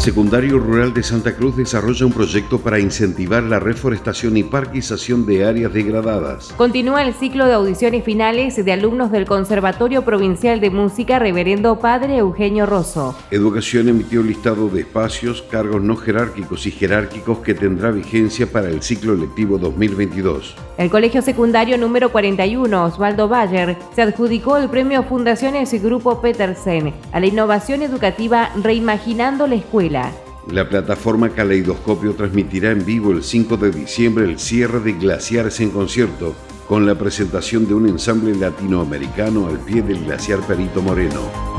Secundario Rural de Santa Cruz desarrolla un proyecto para incentivar la reforestación y parquización de áreas degradadas. Continúa el ciclo de audiciones finales de alumnos del Conservatorio Provincial de Música Reverendo Padre Eugenio Rosso. Educación emitió listado de espacios, cargos no jerárquicos y jerárquicos que tendrá vigencia para el ciclo lectivo 2022. El Colegio Secundario número 41, Osvaldo Bayer, se adjudicó el premio Fundaciones y Grupo Petersen a la innovación educativa Reimaginando la Escuela la plataforma Caleidoscopio transmitirá en vivo el 5 de diciembre el cierre de Glaciares en concierto, con la presentación de un ensamble latinoamericano al pie del glaciar Perito Moreno.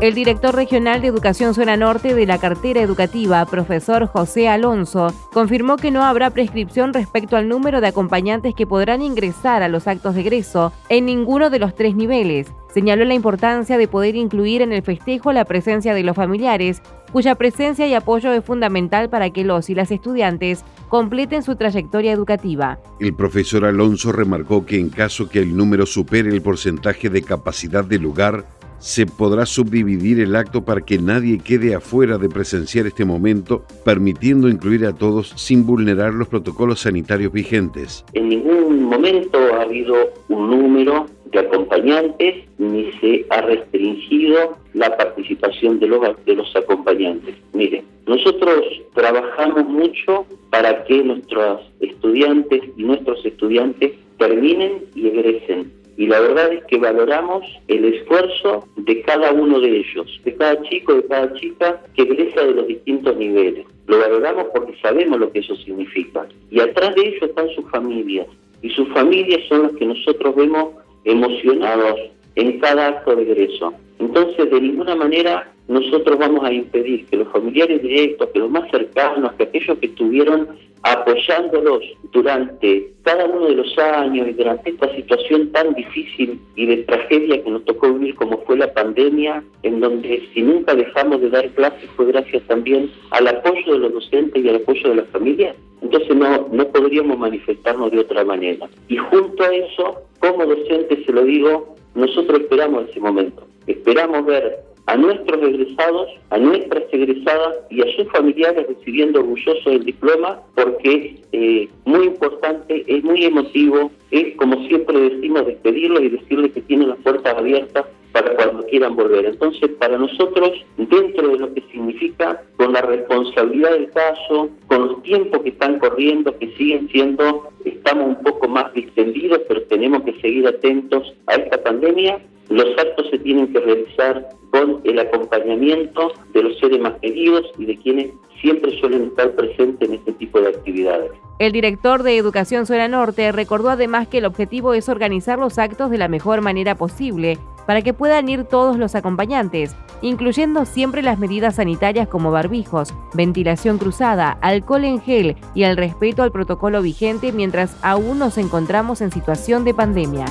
El director regional de Educación Zona Norte de la cartera educativa, profesor José Alonso, confirmó que no habrá prescripción respecto al número de acompañantes que podrán ingresar a los actos de egreso en ninguno de los tres niveles. Señaló la importancia de poder incluir en el festejo la presencia de los familiares, cuya presencia y apoyo es fundamental para que los y las estudiantes completen su trayectoria educativa. El profesor Alonso remarcó que en caso que el número supere el porcentaje de capacidad de lugar, se podrá subdividir el acto para que nadie quede afuera de presenciar este momento, permitiendo incluir a todos sin vulnerar los protocolos sanitarios vigentes. En ningún momento ha habido un número de acompañantes ni se ha restringido la participación de los, de los acompañantes. Miren, nosotros trabajamos mucho para que nuestros estudiantes y nuestros estudiantes terminen y egresen y la verdad es que valoramos el esfuerzo de cada uno de ellos, de cada chico, de cada chica que egresa de los distintos niveles. Lo valoramos porque sabemos lo que eso significa. Y atrás de ellos están sus familias. Y sus familias son las que nosotros vemos emocionados en cada acto de egreso. Entonces, de ninguna manera nosotros vamos a impedir que los familiares directos, que los más cercanos, que aquellos que estuvieron apoyándolos durante cada uno de los años y durante esta situación tan difícil y de tragedia que nos tocó vivir como fue la pandemia, en donde si nunca dejamos de dar clases fue gracias también al apoyo de los docentes y al apoyo de las familias. Entonces no, no podríamos manifestarnos de otra manera. Y junto a eso, como docente se lo digo, nosotros esperamos ese momento. Esperamos ver a nuestros egresados, a nuestras egresadas y a sus familiares recibiendo orgullosos el diploma porque es eh, muy importante, es muy emotivo, es como siempre decimos despedirlos y decirles que tienen las puertas abiertas para cuando quieran volver. Entonces, para nosotros, dentro de lo que significa, con la responsabilidad del caso, con los tiempos que están corriendo, que siguen siendo, estamos un poco más distendidos, pero tenemos que seguir atentos a esta pandemia, los actos se tienen que realizar con el acompañamiento de los seres más queridos y de quienes siempre suelen estar presentes en este tipo de actividades. El director de Educación Zona Norte recordó además que el objetivo es organizar los actos de la mejor manera posible para que puedan ir todos los acompañantes, incluyendo siempre las medidas sanitarias como barbijos, ventilación cruzada, alcohol en gel y el respeto al protocolo vigente mientras aún nos encontramos en situación de pandemia.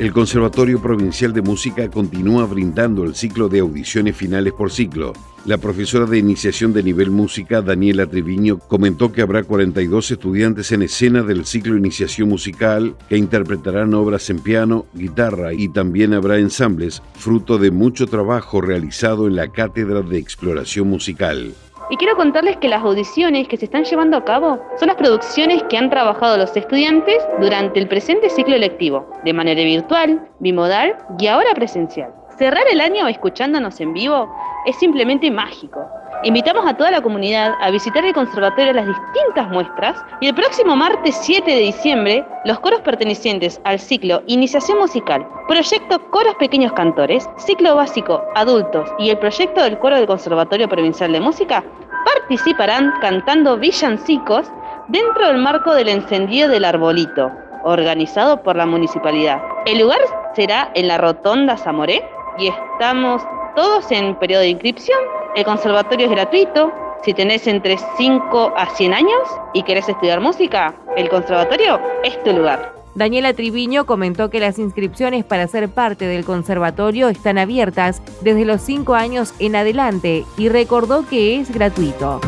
El Conservatorio Provincial de Música continúa brindando el ciclo de audiciones finales por ciclo. La profesora de iniciación de nivel música, Daniela Triviño, comentó que habrá 42 estudiantes en escena del ciclo Iniciación Musical que interpretarán obras en piano, guitarra y también habrá ensambles, fruto de mucho trabajo realizado en la Cátedra de Exploración Musical. Y quiero contarles que las audiciones que se están llevando a cabo son las producciones que han trabajado los estudiantes durante el presente ciclo lectivo, de manera virtual, bimodal y ahora presencial. Cerrar el año escuchándonos en vivo es simplemente mágico. Invitamos a toda la comunidad a visitar el conservatorio las distintas muestras y el próximo martes 7 de diciembre los coros pertenecientes al ciclo Iniciación Musical, proyecto Coros Pequeños Cantores, ciclo básico Adultos y el proyecto del coro del Conservatorio Provincial de Música participarán cantando villancicos dentro del marco del encendido del arbolito, organizado por la municipalidad. El lugar será en la Rotonda Zamoré y estamos todos en periodo de inscripción. El conservatorio es gratuito. Si tenés entre 5 a 100 años y querés estudiar música, el conservatorio es tu lugar. Daniela Triviño comentó que las inscripciones para ser parte del conservatorio están abiertas desde los 5 años en adelante y recordó que es gratuito.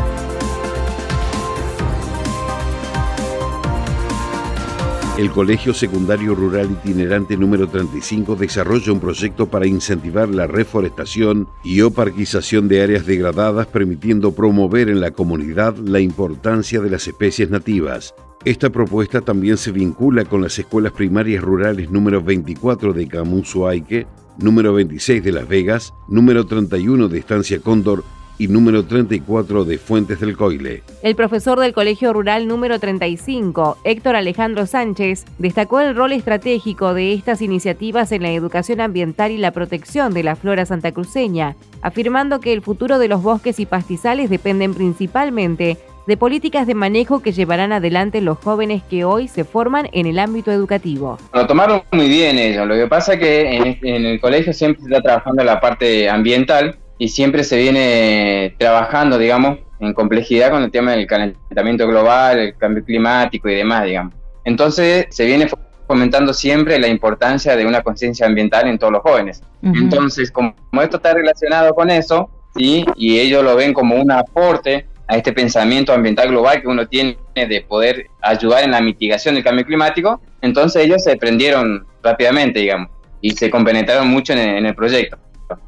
El Colegio Secundario Rural Itinerante número 35 desarrolla un proyecto para incentivar la reforestación y oparquización de áreas degradadas, permitiendo promover en la comunidad la importancia de las especies nativas. Esta propuesta también se vincula con las escuelas primarias rurales número 24 de Camuso-Aike, número 26 de Las Vegas, número 31 de Estancia Cóndor y número 34 de Fuentes del Coile. El profesor del Colegio Rural número 35, Héctor Alejandro Sánchez, destacó el rol estratégico de estas iniciativas en la educación ambiental y la protección de la flora santacruceña, afirmando que el futuro de los bosques y pastizales dependen principalmente de políticas de manejo que llevarán adelante los jóvenes que hoy se forman en el ámbito educativo. Lo tomaron muy bien ellos, lo que pasa es que en, el colegio siempre se está trabajando la parte ambiental y siempre se viene trabajando, digamos, en complejidad con el tema del calentamiento global, el cambio climático y demás, digamos. Entonces se viene fomentando siempre la importancia de una conciencia ambiental en todos los jóvenes. Entonces, como, esto está relacionado con eso, ¿sí? y ellos lo ven como un aporte a este pensamiento ambiental global que uno tiene de poder ayudar en la mitigación del cambio climático, entonces ellos se prendieron rápidamente, digamos, y se compenetraron mucho en el, proyecto.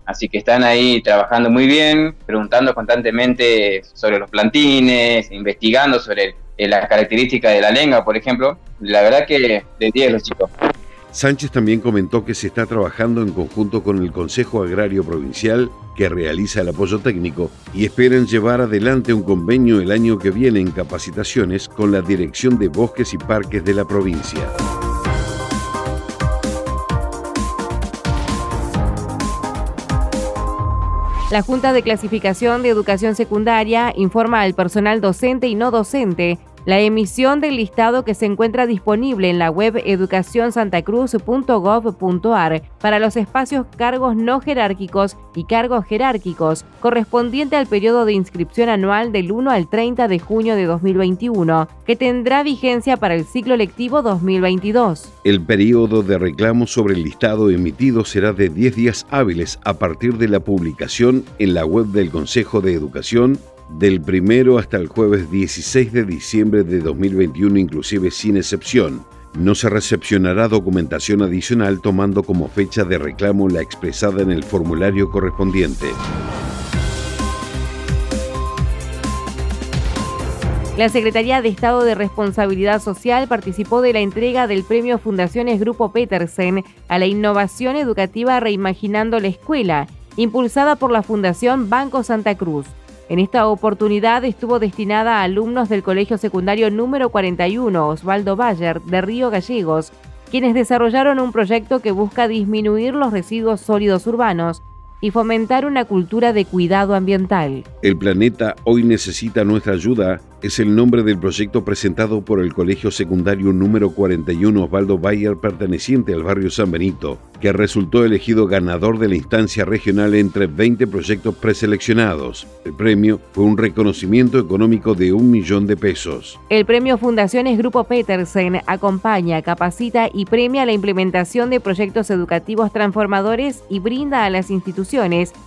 Así que están ahí trabajando muy bien, preguntando constantemente sobre los plantines, investigando sobre las características de la lengua, por ejemplo. La verdad que de 10 los chicos. Sánchez también comentó que se está trabajando en conjunto con el Consejo Agrario Provincial que realiza el apoyo técnico y esperan llevar adelante un convenio el año que viene en capacitaciones con la Dirección de Bosques y Parques de la provincia. La Junta de Clasificación de Educación Secundaria informa al personal docente y no docente la emisión del listado que se encuentra disponible en la web educacionsantacruz.gov.ar para los espacios cargos no jerárquicos y cargos jerárquicos, correspondiente al periodo de inscripción anual del 1 al 30 de junio de 2021, que tendrá vigencia para el ciclo lectivo 2022. El periodo de reclamo sobre el listado emitido será de 10 días hábiles a partir de la publicación en la web del Consejo de Educación del primero hasta el jueves 16 de diciembre de 2021, inclusive sin excepción. No se recepcionará documentación adicional tomando como fecha de reclamo la expresada en el formulario correspondiente. La Secretaría de Estado de Responsabilidad Social participó de la entrega del Premio Fundaciones Grupo Petersen a la innovación educativa Reimaginando la Escuela, impulsada por la Fundación Banco Santa Cruz. En esta oportunidad estuvo destinada a alumnos del Colegio Secundario número 41 Osvaldo Bayer de Río Gallegos, quienes desarrollaron un proyecto que busca disminuir los residuos sólidos urbanos y fomentar una cultura de cuidado ambiental. El planeta hoy necesita nuestra ayuda es el nombre del proyecto presentado por el Colegio Secundario número 41 Osvaldo Bayer perteneciente al barrio San Benito, que resultó elegido ganador de la instancia regional entre 20 proyectos preseleccionados. El premio fue un reconocimiento económico de un millón de pesos. El premio Fundaciones Grupo Petersen acompaña, capacita y premia la implementación de proyectos educativos transformadores y brinda a las instituciones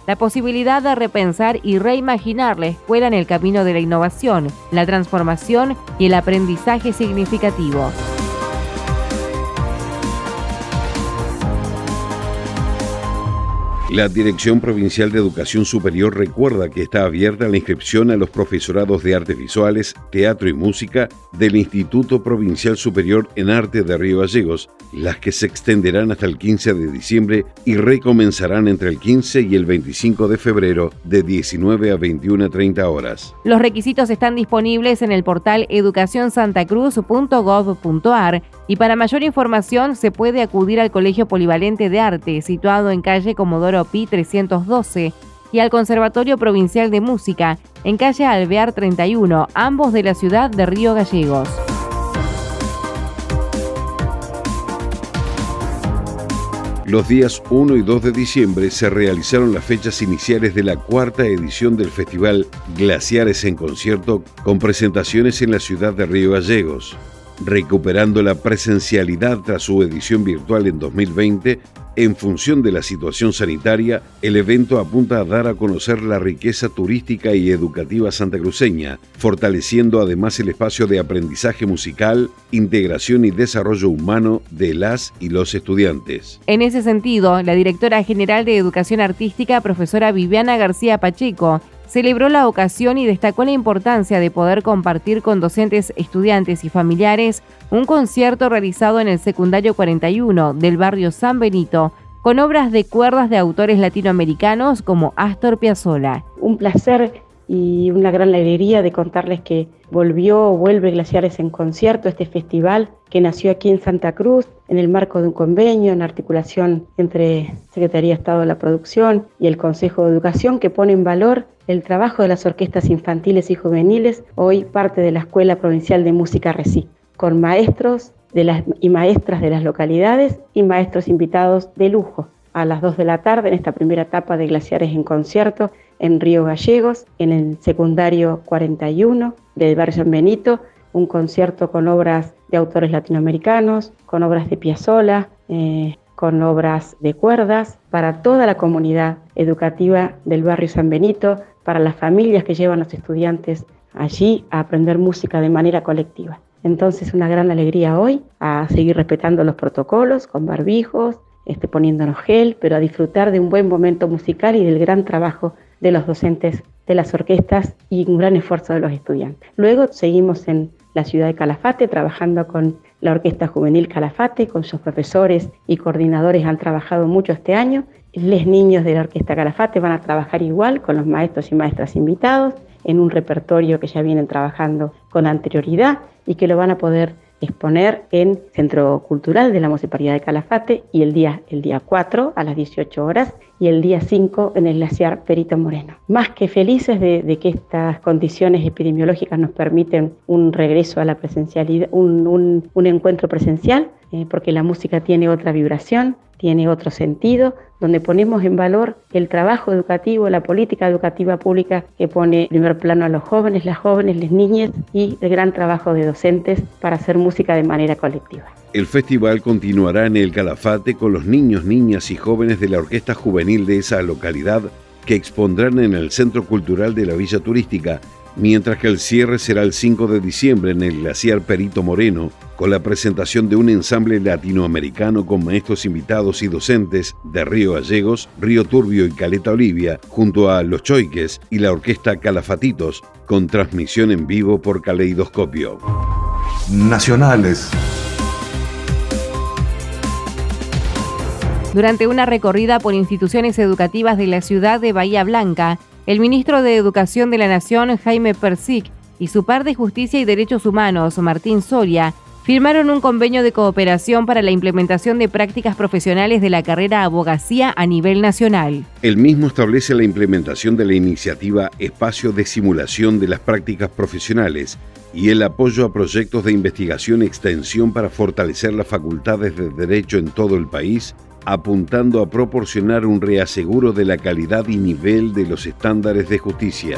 la posibilidad de repensar y reimaginar la escuela en el camino de la innovación, la transformación y el aprendizaje significativo. La Dirección Provincial de Educación Superior recuerda que está abierta la inscripción a los profesorados de artes visuales, teatro y música del Instituto Provincial Superior en Arte de Río Gallegos, las que se extenderán hasta el 15 de diciembre y recomenzarán entre el 15 y el 25 de febrero de 19 a 21 a 30 horas. Los requisitos están disponibles en el portal educacionsantacruz.gov.ar y para mayor información se puede acudir al Colegio Polivalente de Arte, situado en calle Comodoro Pi 312, y al Conservatorio Provincial de Música, en calle Alvear 31, ambos de la ciudad de Río Gallegos. Los días 1 y 2 de diciembre se realizaron las fechas iniciales de la cuarta edición del festival Glaciares en Concierto con presentaciones en la ciudad de Río Gallegos. Recuperando la presencialidad tras su edición virtual en 2020, en función de la situación sanitaria, el evento apunta a dar a conocer la riqueza turística y educativa santacruceña, fortaleciendo además el espacio de aprendizaje musical, integración y desarrollo humano de las y los estudiantes. En ese sentido, la directora general de Educación Artística, profesora Viviana García Pacheco, celebró la ocasión y destacó la importancia de poder compartir con docentes, estudiantes y familiares un concierto realizado en el secundario 41 del barrio San Benito con obras de cuerdas de autores latinoamericanos como Astor Piazzolla. Un placer y una gran alegría de contarles que volvió vuelve Glaciares en concierto, este festival que nació aquí en Santa Cruz en el marco de un convenio en articulación entre Secretaría de Estado de la Producción y el Consejo de Educación que pone en valor el trabajo de las orquestas infantiles y juveniles, hoy parte de la Escuela Provincial de Música RECI, con maestros y maestras de las localidades y maestros invitados de lujo. A las 2 de la tarde en esta primera etapa de Glaciares en concierto en Río Gallegos, en el secundario 41 del barrio San Benito, un concierto con obras de autores latinoamericanos, con obras de Piazzolla, eh, con obras de cuerdas para toda la comunidad educativa del barrio San Benito, para las familias que llevan a los estudiantes allí a aprender música de manera colectiva. Entonces, una gran alegría hoy a seguir respetando los protocolos con barbijos, este, poniéndonos gel, pero a disfrutar de un buen momento musical y del gran trabajo de los docentes de las orquestas y un gran esfuerzo de los estudiantes. Luego seguimos en la ciudad de Calafate trabajando con la Orquesta Juvenil Calafate, con sus profesores y coordinadores han trabajado mucho este año. Los niños de la Orquesta Calafate van a trabajar igual con los maestros y maestras invitados en un repertorio que ya vienen trabajando con anterioridad y que lo van a poder exponer en Centro Cultural de la Municipalidad de Calafate y el día, el día 4 a las 18 horas y el día 5 en el glaciar Perito Moreno. Más que felices de, que estas condiciones epidemiológicas nos permiten un regreso a la presencialidad, un, encuentro presencial, eh, porque la música tiene otra vibración, tiene otro sentido, donde ponemos en valor el trabajo educativo, la política educativa pública que pone en primer plano a los jóvenes, las jóvenes, las niñas y el gran trabajo de docentes para hacer música de manera colectiva. El festival continuará en el Calafate con los niños, niñas y jóvenes de la orquesta juvenil de esa localidad que expondrán en el Centro Cultural de la Villa Turística mientras que el cierre será el 5 de diciembre en el glaciar Perito Moreno, con la presentación de un ensamble latinoamericano con maestros invitados y docentes de Río Gallegos, Río Turbio y Caleta Olivia, junto a Los Choiques y la orquesta Calafatitos, con transmisión en vivo por caleidoscopio. Nacionales. Durante una recorrida por instituciones educativas de la ciudad de Bahía Blanca, el ministro de Educación de la Nación, Jaime Persic, y su par de Justicia y Derechos Humanos, Martín Soria, firmaron un convenio de cooperación para la implementación de prácticas profesionales de la carrera abogacía a nivel nacional. El mismo establece la implementación de la iniciativa Espacio de Simulación de las Prácticas Profesionales y el apoyo a proyectos de investigación y extensión para fortalecer las facultades de derecho en todo el país apuntando a proporcionar un reaseguro de la calidad y nivel de los estándares de justicia.